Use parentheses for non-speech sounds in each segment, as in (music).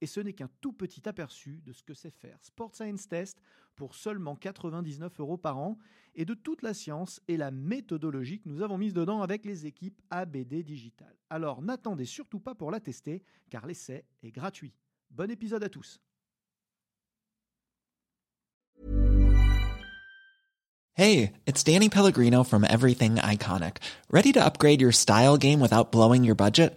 Et ce n'est qu'un tout petit aperçu de ce que c'est faire Sport Science Test pour seulement 99 euros par an et de toute la science et la méthodologie que nous avons mise dedans avec les équipes ABD Digital. Alors n'attendez surtout pas pour la tester car l'essai est gratuit. Bon épisode à tous. Hey, it's Danny Pellegrino from Everything Iconic. Ready to upgrade your style game without blowing your budget?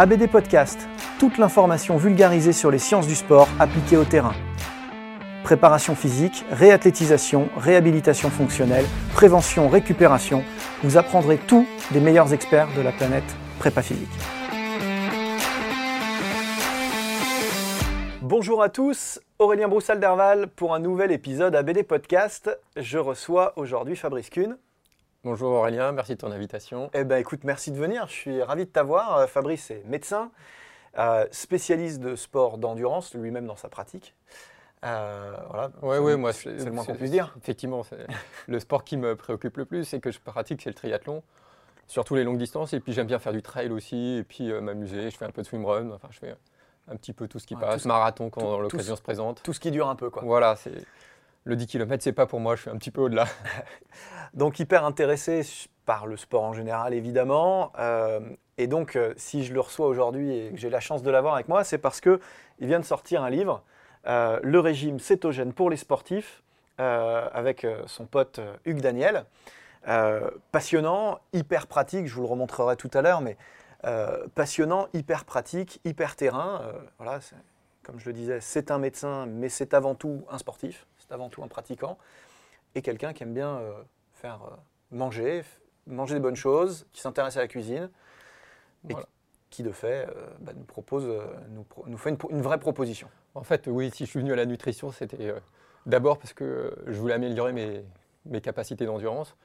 ABD Podcast, toute l'information vulgarisée sur les sciences du sport appliquées au terrain. Préparation physique, réathlétisation, réhabilitation fonctionnelle, prévention, récupération, vous apprendrez tout des meilleurs experts de la planète prépa physique. Bonjour à tous, Aurélien Broussal-Derval pour un nouvel épisode ABD Podcast. Je reçois aujourd'hui Fabrice Kuhn. Bonjour Aurélien, merci de ton invitation. Eh ben écoute, merci de venir, je suis ravi de t'avoir. Euh, Fabrice est médecin, euh, spécialiste de sport d'endurance, lui-même dans sa pratique. Euh, voilà. Ouais, ouais, moi, c'est le moins qu'on puisse dire. Effectivement, (laughs) le sport qui me préoccupe le plus et que je pratique, c'est le triathlon, surtout les longues distances. Et puis j'aime bien faire du trail aussi, et puis m'amuser. Je fais un peu de swimrun, enfin, je fais un petit peu tout ce qui passe, marathon quand l'occasion se présente. Tout ce qui dure un peu, quoi. Voilà, c'est le 10 km, c'est pas pour moi, je suis un petit peu au-delà. (laughs) donc hyper intéressé par le sport en général, évidemment. Euh, et donc, euh, si je le reçois aujourd'hui et que j'ai la chance de l'avoir avec moi, c'est parce qu'il vient de sortir un livre, euh, Le régime cétogène pour les sportifs, avec son pote Hugues Daniel. passionnant, hyper pratique, je vous le remontrerai tout à l'heure, mais passionnant, hyper pratique, hyper terrain. comme je le disais, c'est un médecin, mais c'est avant tout un sportif c'est avant tout un pratiquant, et quelqu'un qui aime bien euh, faire euh, manger, manger des bonnes choses, qui s'intéresse à la cuisine, et qui de fait euh, bah, nous propose, nous, nous fait une, vraie proposition. En fait, oui, si je suis venu à la nutrition, c'était d'abord parce que je voulais améliorer mes, mes capacités d'endurance.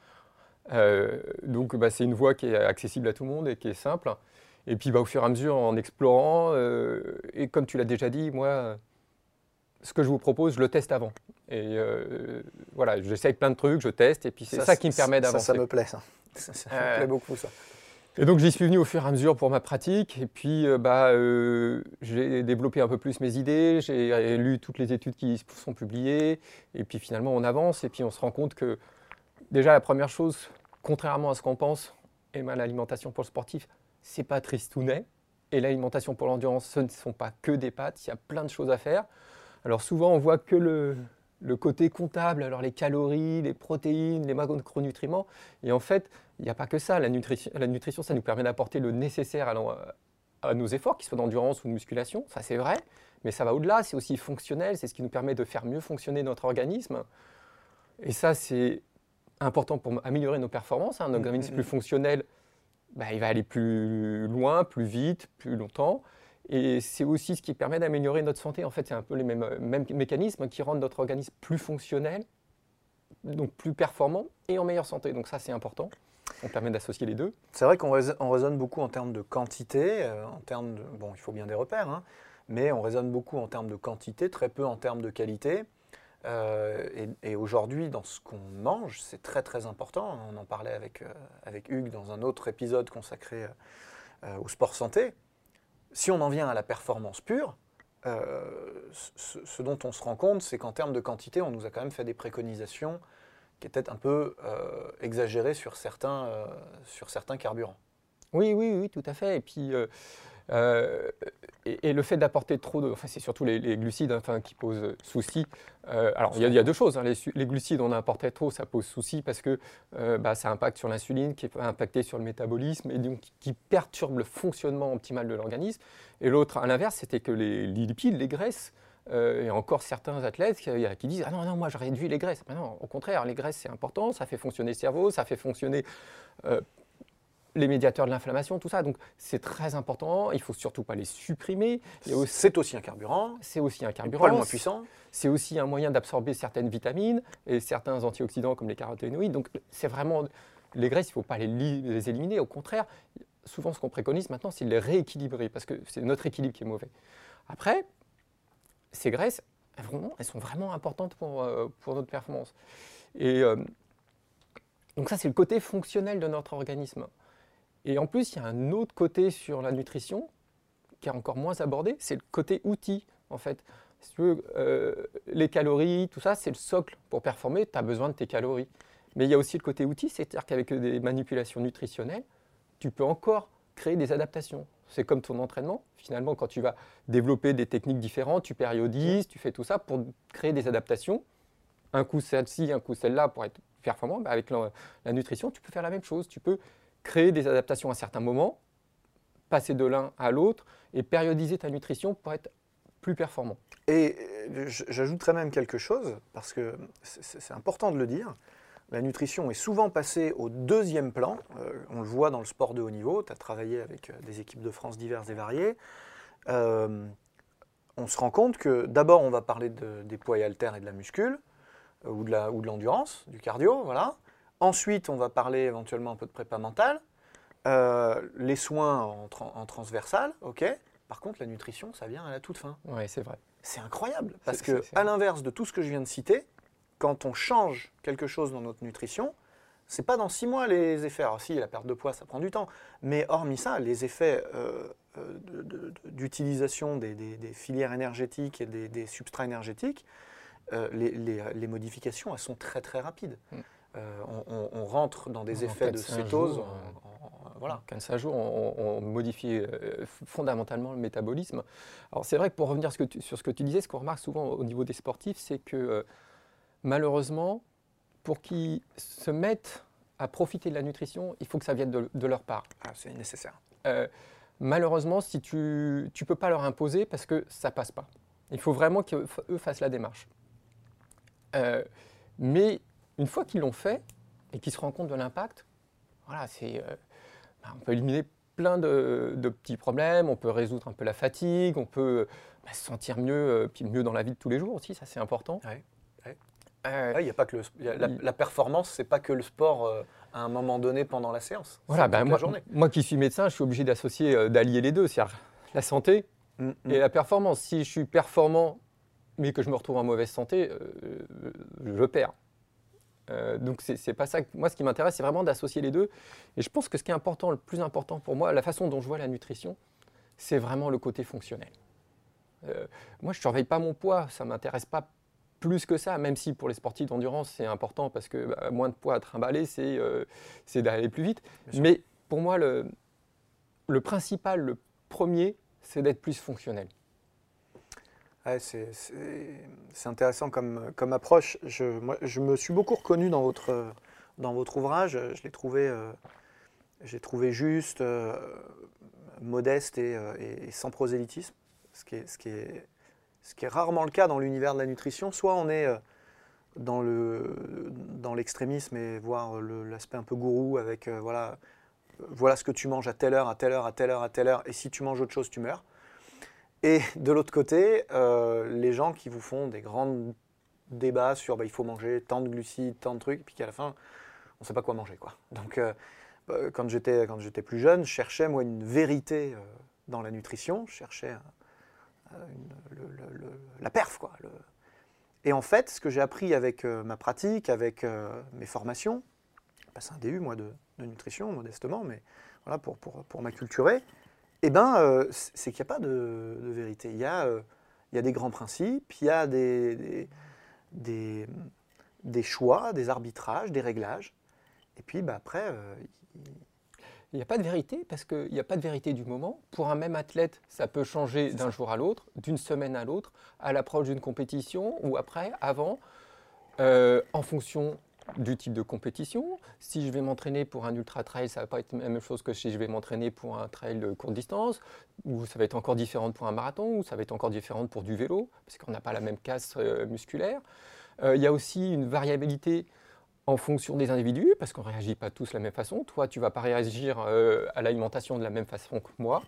donc, bah, c'est une voie qui est accessible à tout le monde et qui est simple. Et puis, bah, au fur et à mesure, en explorant, et comme tu l'as déjà dit, moi, ce que je vous propose, je le teste avant. Et euh, voilà, j'essaye plein de trucs, je teste, et puis c'est ça, qui me permet d'avancer. Ça, ça me plaît, ça. (laughs) Ça, me plaît beaucoup, ça. Et donc j'y suis venu au fur et à mesure pour ma pratique, et puis euh, bah, euh, j'ai développé un peu plus mes idées, j'ai lu toutes les études qui sont publiées, et puis finalement on avance, et puis on se rend compte que déjà la première chose, contrairement à ce qu'on pense, et ben, l'alimentation pour le sportif, c'est pas tristounet, et l'alimentation pour l'endurance, ce ne sont pas que des pâtes, il y a plein de choses à faire. Alors souvent on voit que le, le côté comptable, alors les calories, les protéines, les macronutriments. Et en fait, il n'y a pas que ça. La nutrition, la nutrition ça nous permet d'apporter le nécessaire à, à, nos efforts, qu'ils soient d'endurance ou de musculation. Ça, c'est vrai. Mais ça va au-delà. C'est aussi fonctionnel. C'est ce qui nous permet de faire mieux fonctionner notre organisme. Et ça, c'est important pour améliorer nos performances. Un organisme mm, mm, plus mm. fonctionnel, bah, il va aller plus loin, plus vite, plus longtemps. Et c'est aussi ce qui permet d'améliorer notre santé. En fait, c'est un peu les mêmes, mêmes, mécanismes qui rendent notre organisme plus fonctionnel, donc plus performant et en meilleure santé. Donc ça, c'est important. On permet d'associer les deux. C'est vrai qu'on raisonne beaucoup en termes de quantité, euh, en termes de, bon, il faut bien des repères, hein, mais on raisonne beaucoup en termes de quantité, très peu en termes de qualité. Euh, et, aujourd'hui, dans ce qu'on mange, c'est très très important. On en parlait avec, euh, avec Hugues dans un autre épisode consacré au sport santé si on en vient à la performance pure, euh, ce, dont on se rend compte, c'est qu'en termes de quantité, on nous a quand même fait des préconisations qui étaient un peu euh, exagérées sur certains, euh, sur certains carburants. Oui, oui, oui, tout à fait. Et puis, Euh, et, le fait d'apporter trop de. Enfin, c'est surtout les, glucides hein, qui posent souci. Euh, alors, il y, a- deux choses. hein. Les, glucides, on en apportait trop, ça pose souci parce que euh, bah, ça impacte sur l'insuline, qui peut impacter sur le métabolisme et donc qui perturbe le fonctionnement optimal de l'organisme. Et l'autre, à l'inverse, c'était que les lipides, les graisses, euh, et encore certains athlètes qui, disent Ah non, non, moi je réduis les graisses. Non, au contraire, les graisses c'est important, ça fait fonctionner le cerveau, ça fait fonctionner euh, les médiateurs de l'inflammation, tout ça. Donc c'est très important, il faut surtout pas les supprimer. Aussi- C'est aussi un carburant, C'est aussi un pas le carburant, moins puissant. c'est aussi un moyen d'absorber certaines vitamines et certains antioxydants comme les caroténoïdes. Donc c'est vraiment les graisses, il ne faut pas les éliminer. Au contraire, souvent ce qu'on préconise maintenant, c'est de les rééquilibrer parce que c'est notre équilibre qui est mauvais. Après, ces graisses, elles, vraiment, elles sont vraiment importantes pour, euh, pour notre performance. Et euh, donc ça, c'est le côté fonctionnel de notre organisme. Et en plus, il y a un autre côté sur la nutrition qui est encore moins abordé, c'est le côté outil, en fait. Si tu veux, euh, les calories, tout ça, c'est le socle pour performer, tu as besoin de tes calories. Mais il y a aussi le côté outil, c'est-à-dire qu'avec des manipulations nutritionnelles, tu peux encore créer des adaptations. C'est comme ton entraînement. Finalement, quand tu vas développer des techniques différentes, tu périodises, tu fais tout ça pour créer des adaptations. Un coup celle-ci, un coup celle-là pour être performant. Bah, avec la, la nutrition, tu peux faire la même chose. Tu peux créer des adaptations à certains moments, passer de l'un à l'autre et périodiser ta nutrition pour être plus performant. Et euh, j'ajouterais même quelque chose, parce que c'est- important de le dire. La nutrition est souvent passée au deuxième plan. Euh, on le voit dans le sport de haut niveau. Tu as travaillé avec euh, des équipes de France diverses et variées. On se rend compte que d'abord, on va parler de- des poids et haltères et de la muscule, ou de l'endurance, du cardio. Voilà. Ensuite, on va parler éventuellement un peu de prépa mentale. Euh, les soins en, tran- en transversal, ok. Par contre, la nutrition, ça vient à la toute fin. Oui, c'est vrai. C'est incroyable parce que, à l'inverse de tout ce que je viens de citer, quand on change quelque chose dans notre nutrition, c'est pas dans six mois les effets. Alors si la perte de poids, ça prend du temps, mais hormis ça, les effets euh, euh, de- de- de- d'utilisation des, des- des filières énergétiques et des, des substrats énergétiques, euh, les, les- les modifications, elles sont très très rapides. Mm. Euh, on, rentre dans des En effets de 4-5 cétose. jours, en- en- en- voilà. 15 jours, on, on modifie euh, fondamentalement le métabolisme. Alors c'est vrai que pour revenir ce que tu- sur ce que tu disais, ce qu'on remarque souvent au niveau des sportifs, c'est que euh, malheureusement, pour qu'ils se mettent à profiter de la nutrition, il faut que ça vienne de, de leur part. Ah, c'est nécessaire. Euh, malheureusement, si tu ne peux pas leur imposer parce que ça passe pas. Il faut vraiment qu'eux fassent la démarche. Euh, mais une fois qu'ils l'ont fait et qu'ils se rendent compte de l'impact, voilà, c'est, euh, bah, on peut éliminer plein de, de petits problèmes, on peut résoudre un peu la fatigue, on peut bah, se sentir mieux, euh, puis mieux dans la vie de tous les jours aussi, ça c'est important. Ouais, ouais. Euh, Ouais, il a pas que le, a la, la performance, c'est pas que le sport euh, à un moment donné pendant la séance. Voilà, toute moi, la journée. moi qui suis médecin, je suis obligé d'associer, euh, d'allier les deux, c'est-à-dire la santé Mm, mm. et la performance. Si je suis performant, mais que je me retrouve en mauvaise santé, je perds. Euh, donc c'est pas ça. que- moi, ce qui m'intéresse, c'est vraiment d'associer les deux. Et je pense que ce qui est important, le plus important pour moi, la façon dont je vois la nutrition, c'est vraiment le côté fonctionnel. Euh, moi, je surveille pas mon poids, ça m'intéresse pas plus que ça, même si pour les sportifs d'endurance, c'est important parce que bah, moins de poids à trimballer, c'est euh, d'aller plus vite. Mais pour moi, le, le principal, le premier, c'est d'être plus fonctionnel. C'est- intéressant comme, approche. Je, me suis beaucoup reconnu dans votre, ouvrage. Je l'ai trouvé, euh, juste, euh, modeste et, euh, et- sans prosélytisme, ce qui, est, rarement le cas dans l'univers de la nutrition. Soit on est dans le dans l'extrémisme et voir l'aspect un peu gourou avec voilà, voilà ce que tu manges à telle heure, à telle heure, à telle heure, à telle heure, et si tu manges autre chose, tu meurs. Et de l'autre côté, euh, les gens qui vous font des grands débats sur bah, il faut manger tant de glucides, tant de trucs, et puis qu'à la fin, on ne sait pas quoi manger. Quoi. Donc, euh, euh, quand j'étais plus jeune, je cherchais moi une vérité euh, dans la nutrition, je cherchais euh, la perf. Quoi, Et en fait, ce que j'ai appris avec ma pratique, avec mes formations, j'ai passé un DU moi de, de nutrition modestement, mais voilà pour, pour, pour m'acculturer, eh ben, euh, c'est qu'il n'y a pas de, de vérité. Il y, a, euh, il y a des grands principes, il y a des, des, des- des choix, des arbitrages, des réglages. Et puis bah, après, euh, il- Il n'y a pas de vérité parce qu'il n'y a pas de vérité du moment. Pour un même athlète, ça peut changer d'un jour à l'autre, d'une semaine à l'autre, à l'approche d'une compétition ou après, avant, euh, en fonction du type de compétition. Si je vais m'entraîner pour un ultra trail, ça ne va pas être la même chose que si je vais m'entraîner pour un trail de courte distance, ou ça va être encore différent pour un marathon, ou ça va être encore différent pour du vélo, parce qu'on n'a pas la même casse euh, musculaire. Euh, il y a aussi une variabilité en fonction des individus, parce qu'on ne réagit pas tous de la même façon. Toi, tu ne vas pas réagir euh, à l'alimentation de la même façon que moi.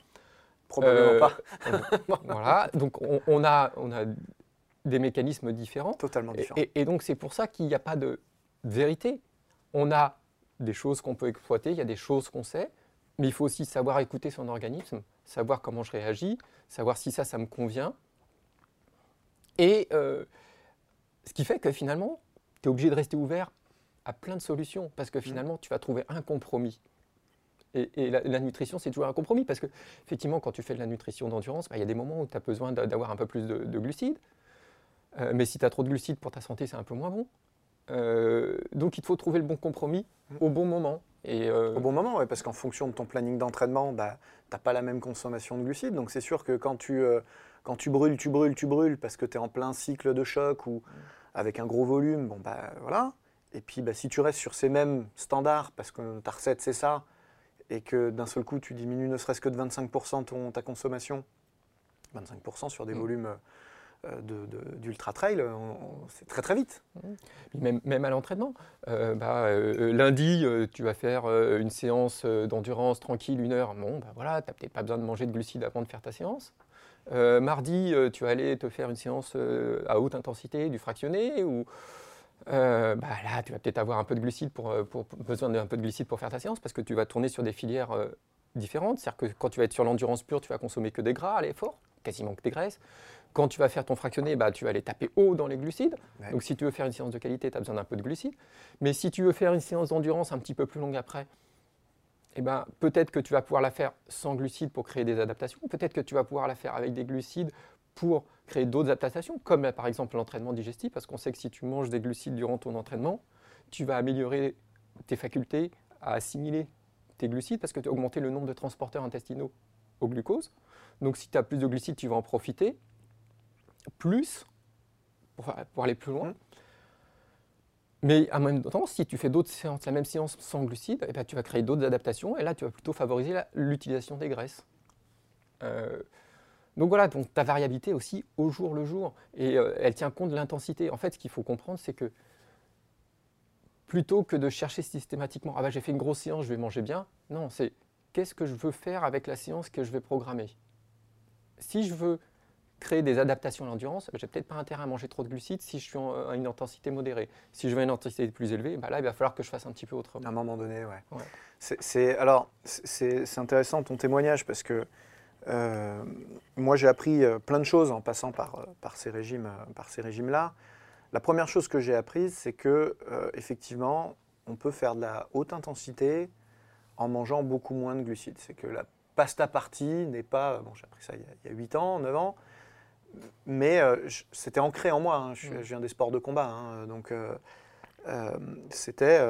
Probablement pas. (laughs) voilà, donc on, on, a, on a des mécanismes différents. Totalement différents. Et, et donc c'est pour ça qu'il n'y a pas de vérité. On a des choses qu'on peut exploiter, il y a des choses qu'on sait, mais il faut aussi savoir écouter son organisme, savoir comment je réagis, savoir si ça, ça me convient. Et euh, ce qui fait que finalement, tu es obligé de rester ouvert à plein de solutions, parce que finalement, tu vas trouver un compromis. Et, et la, la nutrition, c'est toujours un compromis, parce que effectivement, quand tu fais de la nutrition d'endurance, bah, il y a des moments où tu as besoin d'a- d'avoir un peu plus de, de glucides. Euh, mais si tu as trop de glucides pour ta santé, c'est un peu moins bon. Euh, donc il te faut trouver le bon compromis au bon moment. Et, euh, Au bon moment, ouais, parce qu'en fonction de ton planning d'entraînement, bah, tu n'as pas la même consommation de glucides. Donc c'est sûr que quand tu, euh, quand tu brûles, tu brûles, tu brûles, parce que tu es en plein cycle de choc ou avec un gros volume, bon bah voilà. Et puis bah, si tu restes sur ces mêmes standards, parce que ta recette c'est ça, et que d'un seul coup tu diminues ne serait-ce que de 25% ton, ta consommation, 25% sur des Mm. volumes euh, de- de- d'ultra trail, on- on- c'est très très vite. Même, même à l'entraînement. Euh, bah, euh, lundi, euh, tu vas faire euh, une séance euh, d'endurance tranquille, une heure. Bon, bah, voilà, tu n'as peut-être pas besoin de manger de glucides avant de faire ta séance. Euh, mardi, euh, tu vas aller te faire une séance euh, à haute intensité, du fractionné, ou euh, bah, là, tu vas peut-être avoir un peu de glucides pour, euh, besoin d'un peu de glucides pour faire ta séance, parce que tu vas tourner sur des filières euh, différentes. C'est-à-dire que quand tu vas être sur l'endurance pure, tu vas consommer que des gras à l'effort, quasiment que des graisses. Quand tu vas faire ton fractionné, bah, tu vas aller taper haut dans les glucides. Ouais. Donc si tu veux faire une séance de qualité, tu as besoin d'un peu de glucides. Mais si tu veux faire une séance d'endurance un petit peu plus longue après, eh ben, peut-être que tu vas pouvoir la faire sans glucides pour créer des adaptations. Peut-être que tu vas pouvoir la faire avec des glucides pour créer d'autres adaptations, comme par exemple l'entraînement digestif, parce qu'on sait que si tu manges des glucides durant ton entraînement, tu vas améliorer tes facultés à assimiler tes glucides, parce que tu as augmenté le nombre de transporteurs intestinaux au glucose. Donc si tu as plus de glucides, tu vas en profiter plus pour, pour aller plus loin. Mm. Mais en même temps, si tu fais d'autres séances, la même séance sans glucides, eh ben, tu vas créer d'autres adaptations et là, tu vas plutôt favoriser l'utilisation des graisses. Euh, donc voilà, donc ta variabilité aussi au jour le jour et euh, elle tient compte de l'intensité. En fait, ce qu'il faut comprendre, c'est que plutôt que de chercher systématiquement, ah bah j'ai fait une grosse séance, je vais manger bien, non, c'est qu'est-ce que je veux faire avec la séance que je vais programmer? Si je veux créer des adaptations à l'endurance, j'ai peut-être pas intérêt à manger trop de glucides si je suis en- à une intensité modérée. Si je veux une intensité plus élevée, bah là, il va falloir que je fasse un petit peu À autrement. un moment donné, ouais. Ouais. C'est- alors c'est c'est intéressant ton témoignage parce que euh, moi j'ai appris euh, plein de choses en passant par, euh, par ces régimes euh, par ces régimes là. La première chose que j'ai apprise, c'est que euh, effectivement, on peut faire de la haute intensité en mangeant beaucoup moins de glucides. C'est que la pasta partie n'est pas bon, j'ai appris ça il y, a, il y a 8 ans, 9 ans. Mais euh, c'était ancré en moi. hein. Je, Mm. je viens des sports de combat, hein. donc euh, euh, c'était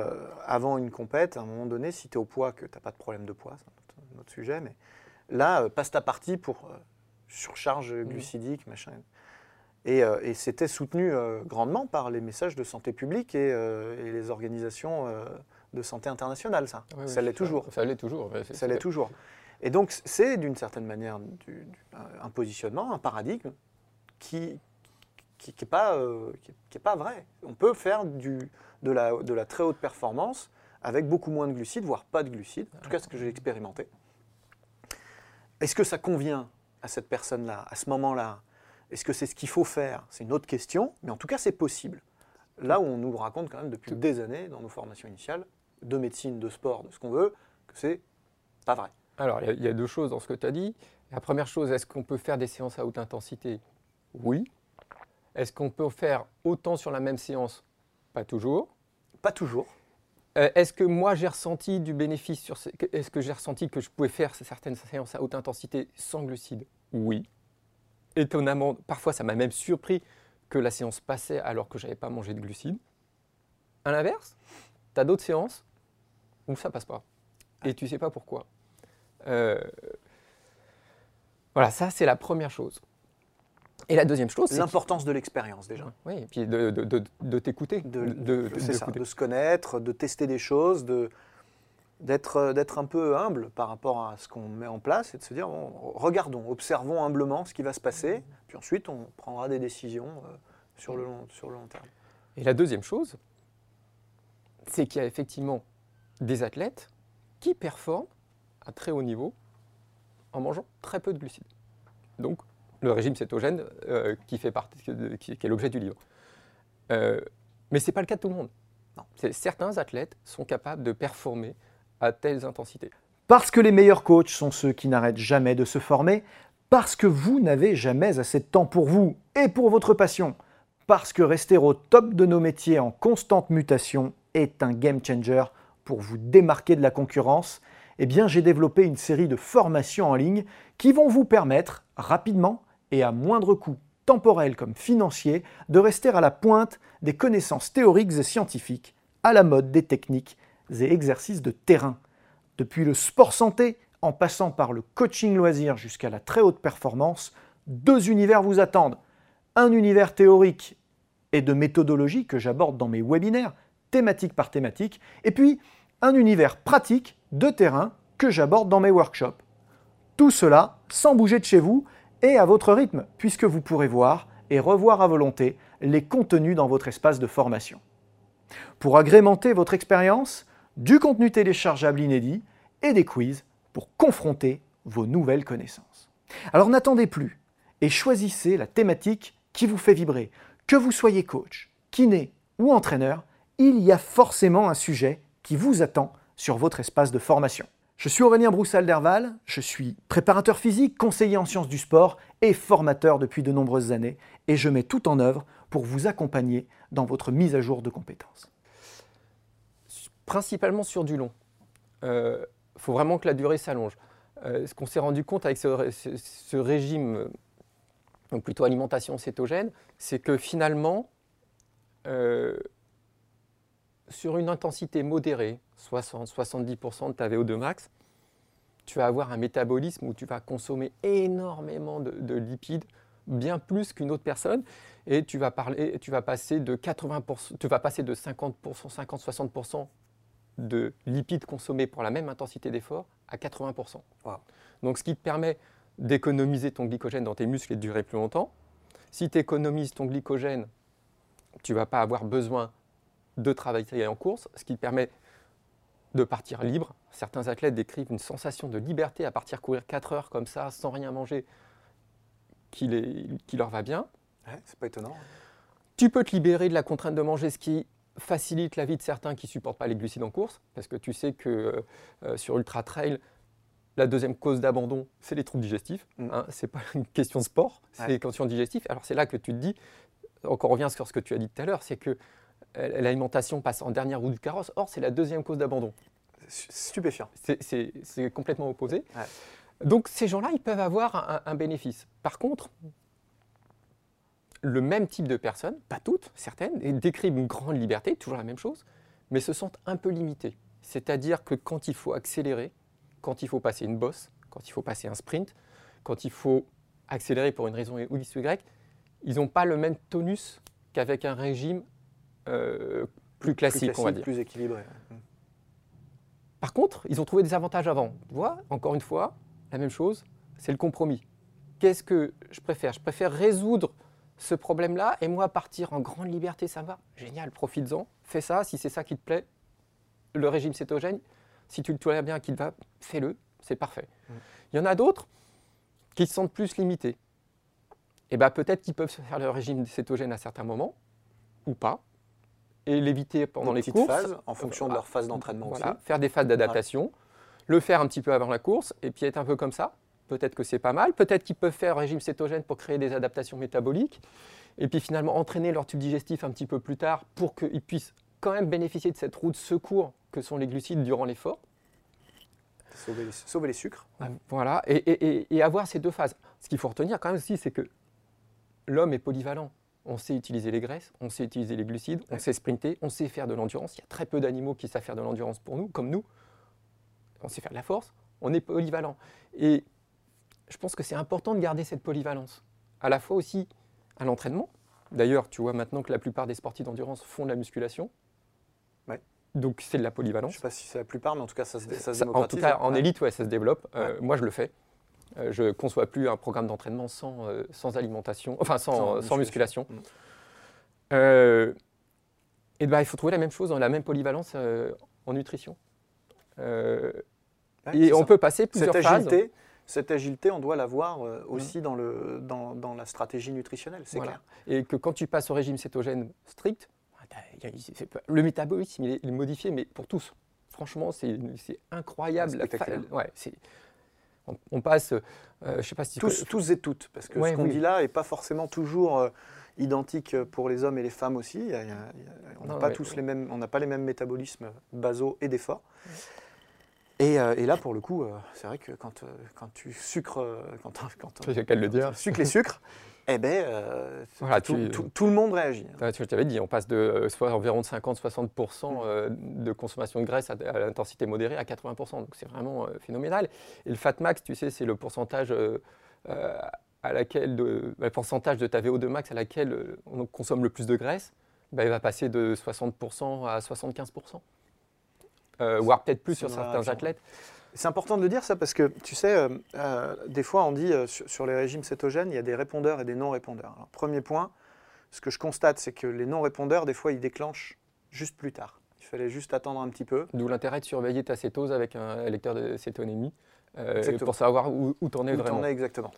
avant une compète, à un moment donné, si tu es au poids, que tu n'as pas de problème de poids, c'est un autre, un autre sujet, mais là, passe ta partie pour surcharge glucidique, machin. Et, euh, et c'était soutenu euh, grandement par les messages de santé publique et, euh, et les organisations de santé internationale, ça. Ça l'est toujours. Ça l'est toujours. ouais, Ça l'est toujours. Et donc, c'est d'une certaine manière du- du- un positionnement, un paradigme qui qui n'est pas, euh, qui, qui est pas vrai. On peut faire du, de, la, de la très haute performance avec beaucoup moins de glucides, voire pas de glucides. En tout cas, ce que j'ai expérimenté. Est-ce que ça convient à cette personne-là, à ce moment-là? Est-ce que c'est ce qu'il faut faire? C'est une autre question, mais en tout cas, c'est possible. Là où on nous raconte quand même depuis des années, dans nos formations initiales, de médecine, de sport, de ce qu'on veut, que c'est pas vrai. Alors, il y y, a deux choses dans ce que tu as dit. La première chose, est-ce qu'on peut faire des séances à haute intensité? Oui. Est-ce qu'on peut faire autant sur la même séance? Pas toujours. Pas toujours. Euh, est-ce que moi j'ai ressenti du bénéfice sur ce- Est-ce que j'ai ressenti que je pouvais faire certaines séances à haute intensité sans glucides? Oui. Étonnamment, parfois ça m'a même surpris que la séance passait alors que je n'avais pas mangé de glucides. À l'inverse, tu as d'autres séances où ça passe pas. et tu ne sais pas pourquoi. Euh, voilà, ça c'est la première chose. Et la deuxième chose, c'est L'importance de l'expérience déjà. oui, et puis de, de- de- de t'écouter, De, ça, se connaître, de tester des choses, de, d'être, d'être un peu humble par rapport à ce qu'on met en place et de se dire, bon, regardons, observons humblement ce qui va se passer, puis ensuite on prendra des décisions euh, sur, le long, sur le long terme. Et la deuxième chose, c'est qu'il y a effectivement des athlètes qui performent à très haut niveau en mangeant très peu de glucides. Donc, le régime cétogène euh, qui, fait partie, qui, est l'objet du livre. Euh, mais ce n'est pas le cas de tout le monde. Certains athlètes sont capables de performer à telles intensités. Parce que les meilleurs coachs sont ceux qui n'arrêtent jamais de se former, parce que vous n'avez jamais assez de temps pour vous et pour votre passion, parce que rester au top de nos métiers en constante mutation est un game changer pour vous démarquer de la concurrence, eh bien j'ai développé une série de formations en ligne qui vont vous permettre rapidement et à moindre coût temporel comme financier de rester à la pointe des connaissances théoriques et scientifiques, à la mode des techniques et exercices de terrain. Depuis le sport santé, en passant par le coaching loisir jusqu'à la très haute performance, deux univers vous attendent. Un univers théorique et de méthodologie que j'aborde dans mes webinaires, thématique par thématique, et puis un univers pratique de terrain que j'aborde dans mes workshops. Tout cela sans bouger de chez vous à votre rythme, puisque vous pourrez voir et revoir à volonté les contenus dans votre espace de formation. Pour agrémenter votre expérience, du contenu téléchargeable inédit et des quiz pour confronter vos nouvelles connaissances. Alors n'attendez plus et choisissez la thématique qui vous fait vibrer. Que vous soyez coach, kiné ou entraîneur, il y a forcément un sujet qui vous attend sur votre espace de formation. Je suis Aurélien Broussal-Derval, je suis préparateur physique, conseiller en sciences du sport et formateur depuis de nombreuses années et je mets tout en œuvre pour vous accompagner dans votre mise à jour de compétences. principalement sur du long. Il faut vraiment que la durée s'allonge. Euh, ce qu'on s'est rendu compte avec ce, ré- ce- ce régime, euh, donc plutôt alimentation cétogène, c'est que finalement, euh, sur une intensité modérée, 60-70% de ta VO2 max, tu vas avoir un métabolisme où tu vas consommer énormément de, de lipides, bien plus qu'une autre personne, et tu vas, parler, tu vas passer de 80%, tu vas passer de 50%, 50-60% de lipides consommés pour la même intensité d'effort à 80%. Wow. Donc ce qui te permet d'économiser ton glycogène dans tes muscles et de durer plus longtemps. Si tu économises ton glycogène, tu ne vas pas avoir besoin de travailler en course, ce qui te permet de partir libre. Certains athlètes décrivent une sensation de liberté à partir courir 4 heures comme ça, sans rien manger, qui, les- qui leur va bien. Ouais, c'est pas étonnant. Tu peux te libérer de la contrainte de manger, ce qui facilite la vie de certains qui ne supportent pas les glucides en course, parce que tu sais que euh, sur Ultra Trail, la deuxième cause d'abandon, c'est les troubles digestifs. Mm. Hein, c'est pas une question de sport, c'est Ouais. une question digestive. Alors c'est là que tu te dis, encore on revient sur ce que tu as dit tout à l'heure, c'est que l'alimentation passe en dernière roue du carrosse. Or, c'est la deuxième cause d'abandon. Stu- Stupéfiant. C'est- complètement opposé. Ouais. Donc ces gens-là, ils peuvent avoir un, un bénéfice. Par contre, le même type de personnes, pas toutes, certaines, décrivent une grande liberté, toujours la même chose, mais se sentent un peu limitées. C'est-à-dire que quand il faut accélérer, quand il faut passer une bosse, quand il faut passer un sprint, quand il faut accélérer pour une raison ou Y, ils n'ont pas le même tonus qu'avec un régime euh, plus classique, plus on va dire. plus équilibré. Mm. Par contre, ils ont trouvé des avantages avant. Tu vois, encore une fois, la même chose, c'est le compromis. Qu'est-ce que je préfère? Je préfère résoudre ce problème-là et moi partir en grande liberté, ça va. Génial, profites-en, fais ça, si c'est ça qui te plaît. Le régime cétogène, si tu le tolères bien, qu'il te va, fais-le, c'est parfait. Mm. Il y en a d'autres qui se sentent plus limités. Et bien peut-être qu'ils peuvent faire le régime cétogène à certains moments, ou pas, et l'éviter pendant Des les petites courses. phases, en fonction de leur phase d'entraînement Voilà, aussi. faire des phases d'adaptation, le faire un petit peu avant la course, et puis être un peu comme ça. Peut-être que c'est pas mal. Peut-être qu'ils peuvent faire un régime cétogène pour créer des adaptations métaboliques, et puis finalement entraîner leur tube digestif un petit peu plus tard pour qu'ils puissent quand même bénéficier de cette roue de secours que sont les glucides durant l'effort. Sauver les, sauver les sucres. Voilà, et, et- et- et avoir ces deux phases. Ce qu'il faut retenir quand même aussi, c'est que l'homme est polyvalent. On sait utiliser les graisses, on sait utiliser les glucides, on sait sprinter, on sait faire de l'endurance. Il y a très peu d'animaux qui savent faire de l'endurance pour nous, comme nous. on sait faire de la force, on est polyvalent. Et je pense que c'est important de garder cette polyvalence, à la fois aussi à l'entraînement. D'ailleurs, tu vois maintenant que la plupart des sportifs d'endurance font de la musculation. Ouais. Donc c'est de la Je polyvalence. ne sais pas si c'est la plupart, mais en tout cas, ça se, ça se Ça, en tout démocratise. cas, en élite, ouais, ça se développe. Euh, Moi, je le fais. Euh, je ne conçois plus un programme d'entraînement sans, euh, sans alimentation, enfin sans, Sans sans musculation. Mm. Euh, et ben, il faut trouver la même chose, dans la même polyvalence euh, en nutrition. Euh, Ouais, et on ça. peut passer plusieurs cette phases. cette agilité, on doit l'avoir euh, aussi dans, le, dans, dans la stratégie nutritionnelle, c'est Voilà. clair. Et que quand tu passes au régime cétogène strict, ah, le métabolisme il est, il est modifié, mais pour tous. Franchement, c'est c'est incroyable. Ouais, c'est- on, on passe, euh, je sais pas si tu Tous, connais- tous et toutes, parce que Ouais, ce qu'on oui. dit là n'est pas forcément toujours euh, identique pour les hommes et les femmes aussi. Il y a- il y a- il y a- on n'a pas tous les mêmes, on n'a pas les mêmes métabolismes basaux et d'efforts. Et, euh, et là, pour le coup, euh, c'est vrai que quand, euh, quand tu sucres, euh, quand, quand, tu sucres les sucres, (laughs) eh ben, euh, Voilà, tout, tu- tout- tout le monde réagit. Ouais, tu- je t'avais dit, on passe de euh, soit environ de Mm. 50-60% euh, de consommation de graisse à, à l'intensité modérée à 80%. Donc c'est vraiment phénoménal. Et le fat max, tu sais, c'est le pourcentage à laquelle de, le pourcentage de ta VO2 max à laquelle on consomme le plus de graisse. bah, il va passer de 60% à 75%. Euh, voire peut-être plus sur certains athlètes. C'est important de le dire ça parce que tu sais, euh, euh, des fois on dit euh, sur, sur les régimes cétogènes, il y a des répondeurs et des non-répondeurs. Alors, premier point, ce que je constate, c'est que les non-répondeurs, des fois, ils déclenchent juste plus tard. Il fallait juste attendre un petit peu. D'où l'intérêt de surveiller ta cétose avec un lecteur de cétonémie pour savoir où, où tu en es Où vraiment. t'en es exactement.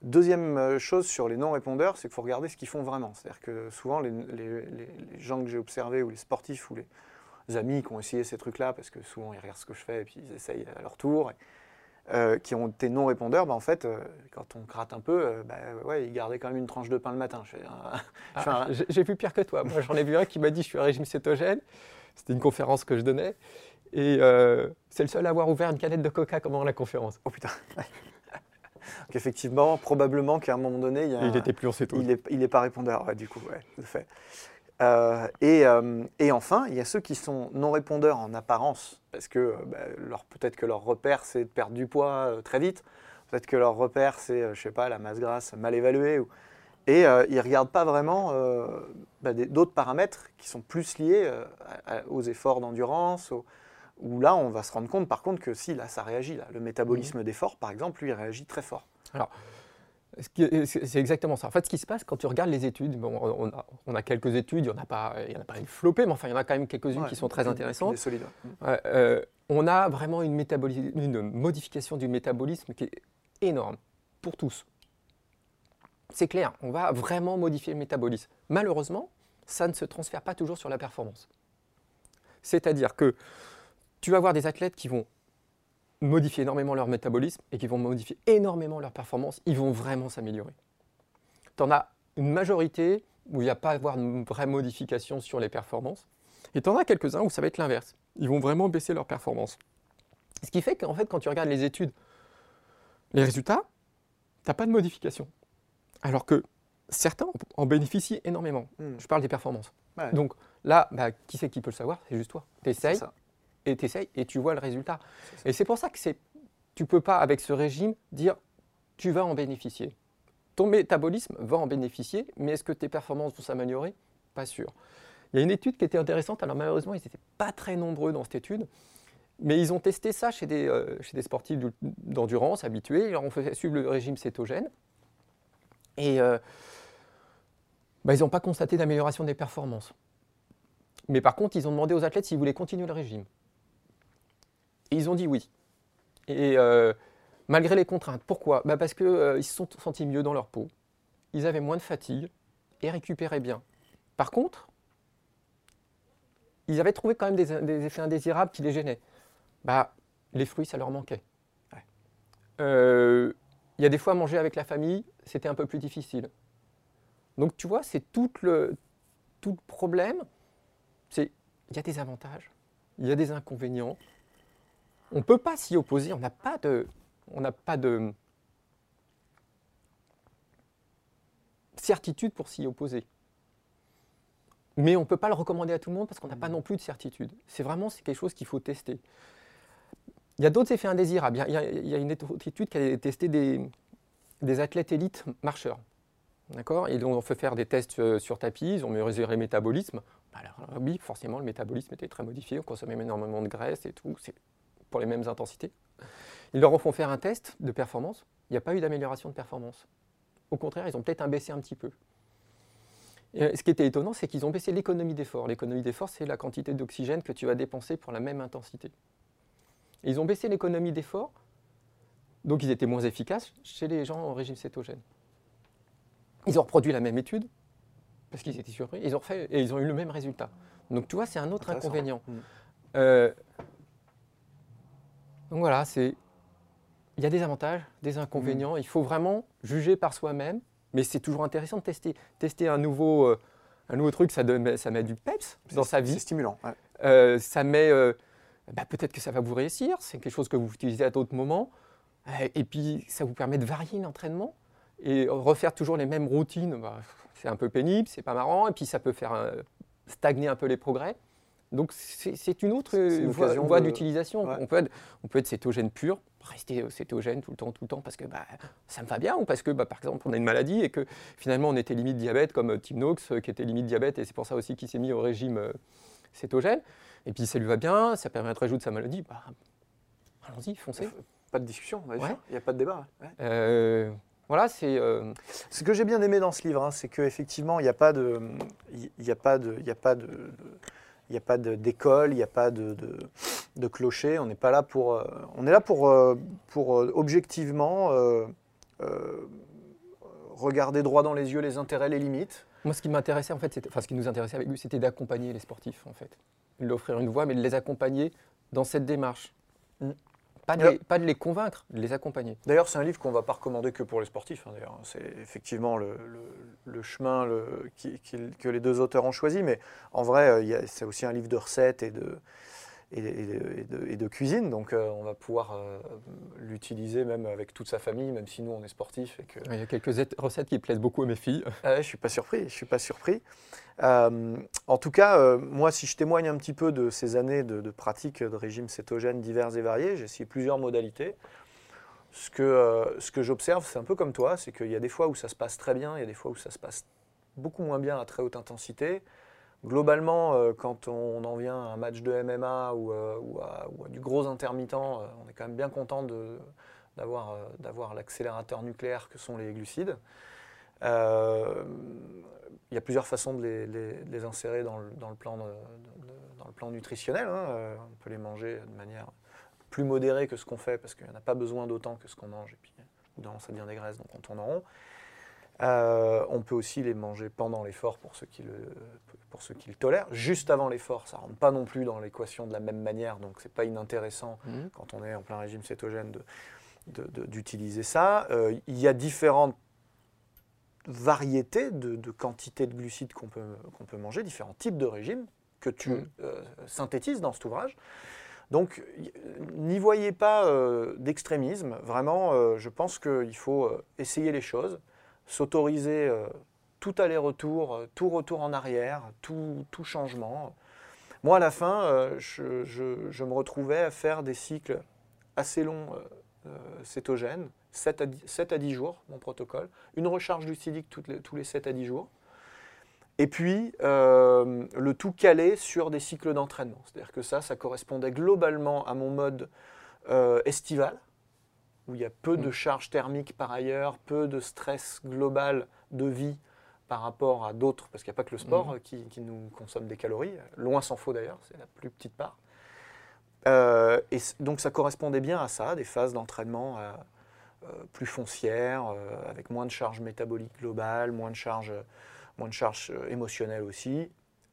Deuxième chose sur les non-répondeurs, c'est qu'il faut regarder ce qu'ils font vraiment. C'est-à-dire que souvent, les, les- les- les gens que j'ai observés, ou les sportifs, ou les amis qui ont essayé ces trucs-là, parce que souvent ils regardent ce que je fais et puis ils essayent à leur tour, et, euh, qui ont été non-répondeurs, bah, en fait, euh, quand on gratte un peu, euh, bah, ouais, ils gardaient quand même une tranche de pain le matin. (laughs) Fais Ah, un- j'ai- J'ai vu pire que toi. Moi, j'en ai vu un qui m'a dit je suis à régime cétogène. C'était une conférence que je donnais. Et c'est le seul à avoir ouvert une canette de coca pendant la conférence. Oh putain (laughs) Donc effectivement, probablement qu'à un moment donné, il y a Et il un- était plus en cétose. Il n'est pas répondeur, ouais, du coup, ouais, à fait. Euh, et, euh, et enfin, il y a ceux qui sont non répondeurs en apparence, parce que euh, bah, peut-être que leur repère c'est de perdre du poids euh, très vite, peut-être que leur repère c'est, je sais pas, la masse grasse mal évaluée, ou- et ils ne regardent pas vraiment bah, d'autres paramètres qui sont plus liés à- aux efforts d'endurance, où là on va se rendre compte par contre que si, là ça réagit, là. le métabolisme d'effort par exemple, lui il réagit très fort. Est- C'est exactement ça. En fait, ce qui se passe quand tu regardes les études, bon, on, a, on a quelques études, il n'y en, en a pas une flopée, mais enfin, il y en a quand même quelques-unes Ouais, qui sont très intéressantes. solides, ouais. Ouais, euh, on a vraiment une, une modification du métabolisme qui est énorme pour tous. C'est clair, on va vraiment modifier le métabolisme. Malheureusement, ça ne se transfère pas toujours sur la performance. C'est-à-dire que tu vas avoir des athlètes qui vont modifier énormément leur métabolisme et qui vont modifier énormément leur performance. Ils vont vraiment s'améliorer. Tu en as une majorité où il n'y a pas à avoir une vraie modification sur les performances. Et tu en as quelques-uns où ça va être l'inverse. Ils vont vraiment baisser leur performance. Ce qui fait qu'en fait, quand tu regardes les études, les résultats, tu n'as pas de modification. Alors que certains en bénéficient énormément. Hmm. Je parle des performances. Ouais. Donc là, bah, qui c'est qui peut le savoir? C'est juste toi. Tu essayes. Et tu et tu vois le résultat. Et c'est pour ça que c'est, tu peux pas, avec ce régime, dire tu vas en bénéficier. Ton métabolisme va en bénéficier, mais est-ce que tes performances vont s'améliorer? Pas sûr. Il y a une étude qui était intéressante, alors malheureusement, ils n'étaient pas très nombreux dans cette étude, mais ils ont testé ça chez des, euh, chez des sportifs d'endurance habitués, ils leur ont fait suivre le régime cétogène, et euh, bah, ils n'ont pas constaté d'amélioration des performances. Mais par contre, ils ont demandé aux athlètes s'ils voulaient continuer le régime. Et ils ont dit oui. Et euh, malgré les contraintes. Pourquoi? Bah Parce qu'ils se sont sentis mieux dans leur peau, ils avaient moins de fatigue et récupéraient bien. Par contre, ils avaient trouvé quand même des, des effets indésirables qui les gênaient. Bah, les fruits, ça leur manquait. Ouais. Euh, Il y a des fois, manger avec la famille, c'était un peu plus difficile. Donc, tu vois, c'est tout le, tout le problème. Il y a des avantages, il y a des inconvénients. On ne peut pas s'y opposer, on n'a pas de, on n'a pas de certitude pour s'y opposer. Mais on ne peut pas le recommander à tout le monde parce qu'on n'a pas non plus de certitude. C'est vraiment quelque chose qu'il faut tester. Il y a d'autres effets indésirables. Il y a, il y a une étude qui a testé des, des athlètes élites marcheurs. D'accord? Ils ont fait faire des tests euh, sur tapis, ils ont mesuré le métabolisme. Bah, Alors, oui, forcément, le métabolisme était très modifié, on consommait énormément de graisse et tout, pour les mêmes intensités. Ils leur ont fait faire un test de performance, il n'y a pas eu d'amélioration de performance. Au contraire, ils ont peut-être un baissé un petit peu. Et euh, ce qui était étonnant, c'est qu'ils ont baissé l'économie d'effort. L'économie d'effort, c'est la quantité d'oxygène que tu vas dépenser pour la même intensité. Et ils ont baissé l'économie d'effort, donc ils étaient moins efficaces chez les gens au régime cétogène. Ils ont reproduit la même étude, parce qu'ils étaient surpris, ils ont refait, et ils ont eu le même résultat. Donc tu vois, c'est un autre inconvénient. Mm. Euh, donc voilà, c'est il y a des avantages, des inconvénients. Il faut vraiment juger par soi-même, mais c'est toujours intéressant de tester. Tester un nouveau, euh, un nouveau truc, ça, donne, ça met du peps dans C'est- sa C'est vie. stimulant. ouais. Euh, ça met, euh, bah, peut-être que ça va vous réussir. C'est quelque chose que vous utilisez à d'autres moments. Et puis ça vous permet de varier l'entraînement et refaire toujours les mêmes routines. bah, c'est un peu pénible, c'est pas marrant, et puis ça peut faire stagner un peu les progrès. Donc c'est une autre une euh, voie, de- d'utilisation. Ouais. On, peut être, on peut être cétogène pur, rester cétogène tout le temps, tout le temps, parce que bah, ça me va bien, ou parce que bah, par exemple on a une maladie et que finalement on était limite diabète, comme euh, Tim Noakes euh, qui était limite diabète, et c'est pour ça aussi qu'il s'est mis au régime euh, cétogène. Et puis ça lui va bien, ça permet de résoudre sa maladie. Bah, Allons-y, foncez. Pas de discussion, Ouais. Il n'y a pas de débat. ouais. Euh, voilà, c'est. euh, Ce que j'ai bien aimé dans ce livre, hein, c'est qu'effectivement, il n'y a pas de, il a pas de, y a pas de, de- il y a pas d'école, il n'y a pas de, de, de clocher. On n'est pas là pour, euh, on est là pour, euh, pour euh, objectivement regarder droit dans les yeux les intérêts, les limites. Moi, ce qui m'intéressait, en fait, enfin, ce qui nous intéressait avec lui, c'était d'accompagner les sportifs, en fait. De leur offrir une voie, mais de les accompagner dans cette démarche. Mm. Pas, de les, pas de les convaincre, de les accompagner. D'ailleurs, c'est un livre qu'on ne va pas recommander que pour les sportifs. hein, D'ailleurs, c'est effectivement le, le- le chemin le- qui- qui- que les deux auteurs ont choisi. Mais en vrai, euh, c'est aussi un livre de recettes et de, et, et de, et cuisine. Donc, euh, on va pouvoir euh, l'utiliser même avec toute sa famille, même si nous, on est. Et que... Il y a quelques et- recettes qui plaisent beaucoup à mes filles. Ah je suis pas surpris. Je suis pas surpris. Euh, en tout cas, moi, si je témoigne un petit peu de ces années de, de pratique de régimes cétogènes divers et variés, j'ai essayé plusieurs modalités. Ce que, ce que j'observe, c'est un peu comme toi, c'est qu'il y a des fois où ça se passe très bien, il y a des fois où ça se passe beaucoup moins bien à très haute intensité. Globalement, euh, quand on en vient à un match de MMA ou, euh, ou à, du gros intermittent, euh, on est quand même bien content d'avoir l'accélérateur nucléaire que sont les glucides. Il y a plusieurs façons de les, insérer dans le, plan, nutritionnel. hein. On peut les manger de manière plus modérée que ce qu'on fait parce qu'il n'y en a pas besoin d'autant que ce qu'on mange. Et puis, au bout d'un ça devient des graisses, donc on tourne en rond. Euh, on peut aussi les manger pendant l'effort pour ceux qui le, pour ceux qui le tolèrent. Juste avant l'effort, ça ne rentre pas non plus dans l'équation de la même manière, donc c'est pas inintéressant quand on est en plein régime cétogène d'utiliser ça. Euh, il y a différentes variétés de, de quantités de glucides qu'on peut, qu'on peut manger, différents types de régimes que tu Mhm. euh, synthétises dans cet ouvrage. Donc, n'y voyez pas euh, d'extrémisme. Vraiment, euh, je pense qu'il faut essayer les choses, s'autoriser euh, tout aller-retour, euh, tout retour en arrière, tout, changement. Moi, à la fin, euh, je, me retrouvais à faire des cycles assez longs cétogènes, 7 à, 10, 7 à 10 jours, mon protocole. Une recharge glucidique toutes les- tous les 7 à 10 jours. Et puis, le tout calé sur des cycles d'entraînement. C'est-à-dire que ça, ça correspondait globalement à mon mode estival, où il y a peu de Mm. charge thermique par ailleurs, peu de stress global de vie par rapport à d'autres, parce qu'il n'y a pas que le sport Mhm. euh, qui, qui nous consomme des calories, loin s'en faut d'ailleurs, c'est la plus petite part. Euh, et donc ça correspondait bien à ça, des phases d'entraînement euh, euh, plus foncières, avec moins de charge métabolique globale, moins de charge, moins de charge euh, émotionnelle aussi.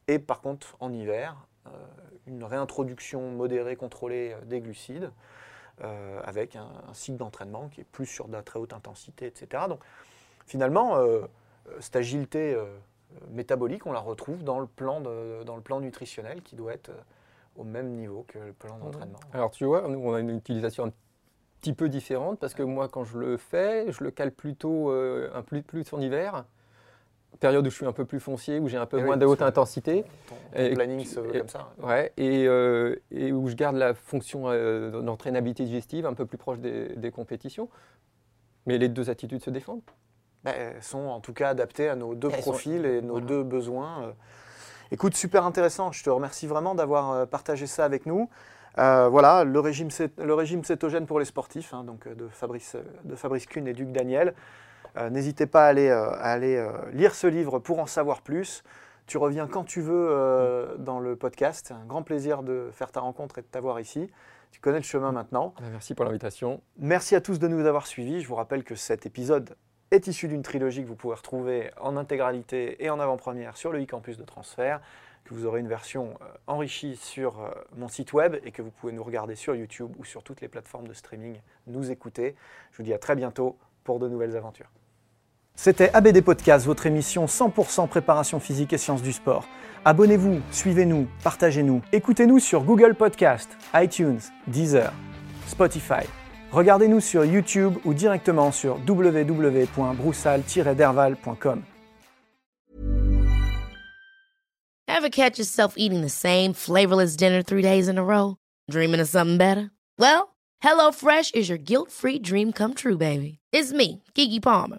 Et par contre, en hiver, une réintroduction modérée, contrôlée des glucides, euh, avec un, un cycle d'entraînement qui est plus sur de la très haute intensité, etc. Donc finalement, euh, cette agilité euh, métabolique, on la retrouve dans le plan, de- dans le plan nutritionnel qui doit être euh, au même niveau que le plan d'entraînement. Alors tu vois, nous on a une utilisation un petit peu différente parce que moi quand je le fais, je le cale plutôt un plus, plus en hiver période où je suis un peu plus foncier, où j'ai un peu Eh oui, moins de haute intensité. Ton, ton Et- planning se veut et- comme ça. Ouais, et, euh, et où je garde la fonction euh, d'entraînabilité digestive un peu plus proche des, des compétitions. Mais les deux attitudes se défendent. Ben, elles sont en tout cas adaptées à nos deux Elles sont- profils et nos voilà. deux besoins. euh. Écoute, super intéressant. Je te remercie vraiment d'avoir euh, partagé ça avec nous. Euh, voilà, le régime, le régime cétogène pour les sportifs, hein, donc euh, de Fabrice, euh, de Fabrice Kuhn et Duc Daniel. Euh, N'hésitez pas à aller, euh, à aller euh, lire ce livre pour en savoir plus. Tu reviens quand tu veux euh, dans le podcast. Un grand plaisir de faire ta rencontre et de t'avoir ici. Tu connais le chemin maintenant. Ben, Merci pour l'invitation. Merci à tous de nous avoir suivis. Je vous rappelle que cet épisode est issu d'une trilogie que vous pouvez retrouver en intégralité et en avant-première sur le e-campus de transfert, que vous aurez une version enrichie sur mon site web et que vous pouvez nous regarder sur YouTube ou sur toutes les plateformes de streaming, nous écouter. Je vous dis à très bientôt pour de nouvelles aventures. C'était ABD Podcast, votre émission 100% préparation physique et sciences du sport. Abonnez-vous, suivez-nous, partagez-nous. Écoutez-nous sur Google Podcast, iTunes, Deezer, Spotify. Regardez-nous sur YouTube ou directement sur www.broussal-derval.com. Ever catch yourself eating the same flavorless dinner three days in a row? Dreaming of something better? Well, HelloFresh is your guilt-free dream come true, baby. It's me, Kiki Palmer.